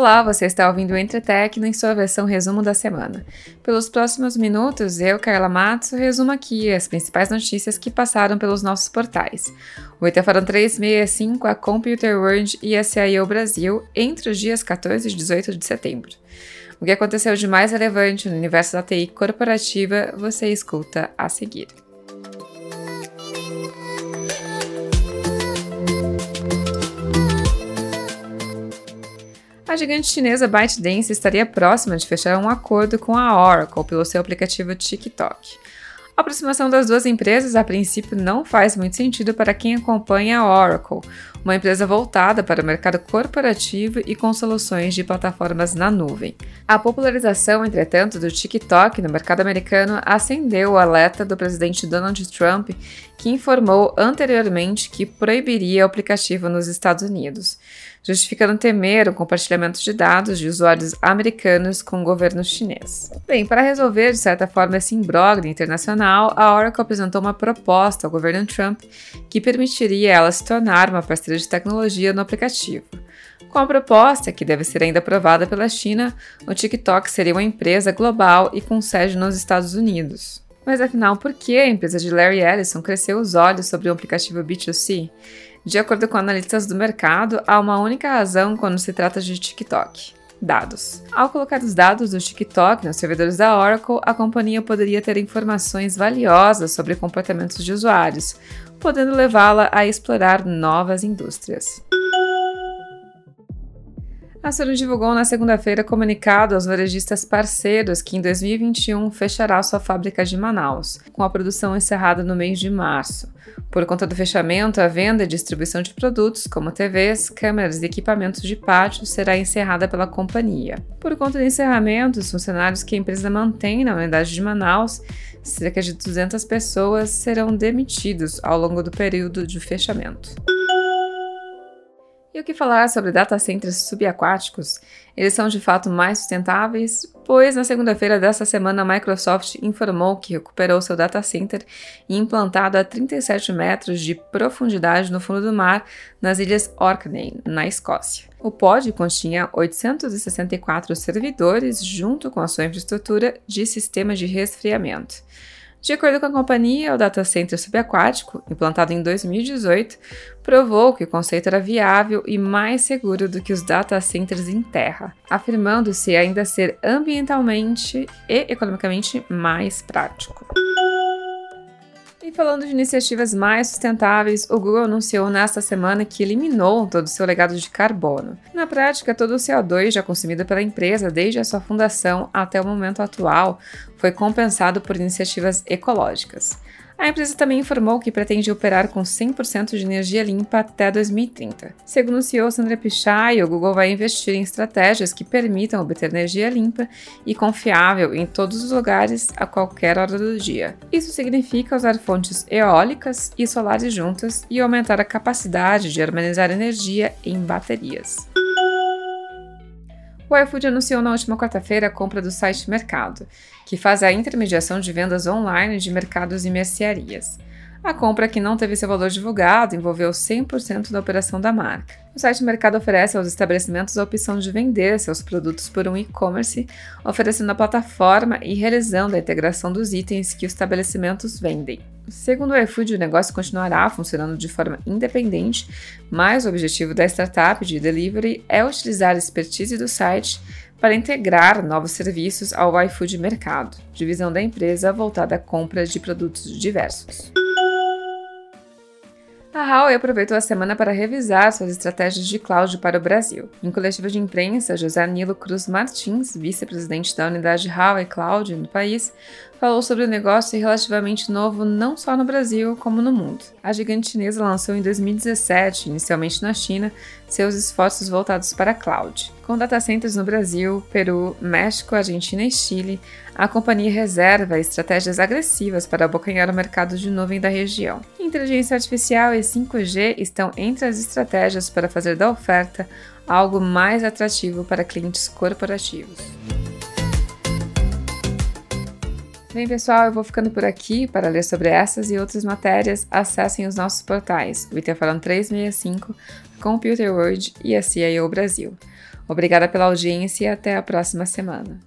Olá, você está ouvindo o Entretec em sua versão resumo da semana. Pelos próximos minutos, eu, Carla Matos, resumo aqui as principais notícias que passaram pelos nossos portais. O Itafaram 365, a Computer World e a CIO Brasil entre os dias 14 e 18 de setembro. O que aconteceu de mais relevante no universo da TI corporativa você escuta a seguir. A gigante chinesa ByteDance estaria próxima de fechar um acordo com a Oracle pelo seu aplicativo TikTok. A aproximação das duas empresas, a princípio, não faz muito sentido para quem acompanha a Oracle, uma empresa voltada para o mercado corporativo e com soluções de plataformas na nuvem. A popularização, entretanto, do TikTok no mercado americano acendeu o alerta do presidente Donald Trump, que informou anteriormente que proibiria o aplicativo nos Estados Unidos, justificando temer o compartilhamento de dados de usuários americanos com o governo chinês. Bem, para resolver de certa forma esse imbróglio internacional, a Oracle apresentou uma proposta ao governo Trump que permitiria ela se tornar uma parceira de tecnologia no aplicativo. Com a proposta, que deve ser ainda aprovada pela China, o TikTok seria uma empresa global e com sede nos Estados Unidos. Mas afinal, por que a empresa de Larry Ellison cresceu os olhos sobre o aplicativo B2C? De acordo com analistas do mercado, há uma única razão quando se trata de TikTok: dados. Ao colocar os dados do TikTok nos servidores da Oracle, a companhia poderia ter informações valiosas sobre comportamentos de usuários, podendo levá-la a explorar novas indústrias. A Sony divulgou na segunda-feira comunicado aos varejistas parceiros que em 2021 fechará sua fábrica de Manaus, com a produção encerrada no mês de março. Por conta do fechamento, a venda e distribuição de produtos, como TVs, câmeras e equipamentos de pátio, será encerrada pela companhia. Por conta do encerramento, os funcionários que a empresa mantém na unidade de Manaus, cerca de 200 pessoas, serão demitidos ao longo do período de fechamento. E o que falar sobre data centers subaquáticos? Eles são de fato mais sustentáveis? Pois na segunda-feira desta semana a Microsoft informou que recuperou seu data center implantado a 37 metros de profundidade no fundo do mar nas ilhas Orkney, na Escócia. O pod continha 864 servidores junto com a sua infraestrutura de sistemas de resfriamento. De acordo com a companhia, o data center subaquático, implantado em 2018, provou que o conceito era viável e mais seguro do que os data centers em terra, afirmando-se ainda ser ambientalmente e economicamente mais prático. E falando de iniciativas mais sustentáveis, o Google anunciou nesta semana que eliminou todo o seu legado de carbono. Na prática, todo o CO2 já consumido pela empresa desde a sua fundação até o momento atual foi compensado por iniciativas ecológicas. A empresa também informou que pretende operar com 100% de energia limpa até 2030. Segundo o CEO Sandra Pichai, o Google vai investir em estratégias que permitam obter energia limpa e confiável em todos os lugares a qualquer hora do dia. Isso significa usar fontes eólicas e solares juntas e aumentar a capacidade de armazenar energia em baterias. O iFood anunciou na última quarta-feira a compra do site Mercado, que faz a intermediação de vendas online de mercados e mercearias. A compra, que não teve seu valor divulgado, envolveu 100% da operação da marca. O site Mercado oferece aos estabelecimentos a opção de vender seus produtos por um e-commerce, oferecendo a plataforma e realizando a integração dos itens que os estabelecimentos vendem. Segundo o iFood, o negócio continuará funcionando de forma independente, mas o objetivo da startup de delivery é utilizar a expertise do site para integrar novos serviços ao iFood Mercado, divisão da empresa voltada à compra de produtos diversos. A Huawei aproveitou a semana para revisar suas estratégias de cloud para o Brasil. Em coletiva de imprensa, José Nilo Cruz Martins, vice-presidente da unidade Huawei Cloud no país, falou sobre o negócio relativamente novo não só no Brasil, como no mundo. A gigante chinesa lançou em 2017, inicialmente na China, seus esforços voltados para a cloud. Com data centers no Brasil, Peru, México, Argentina e Chile, a companhia reserva estratégias agressivas para abocanhar o mercado de nuvem da região. Inteligência artificial e 5G estão entre as estratégias para fazer da oferta algo mais atrativo para clientes corporativos. Bem, pessoal, eu vou ficando por aqui. Para ler sobre essas e outras matérias, acessem os nossos portais, o Itafalan 365, Computer World e a CIO Brasil. Obrigada pela audiência e até a próxima semana.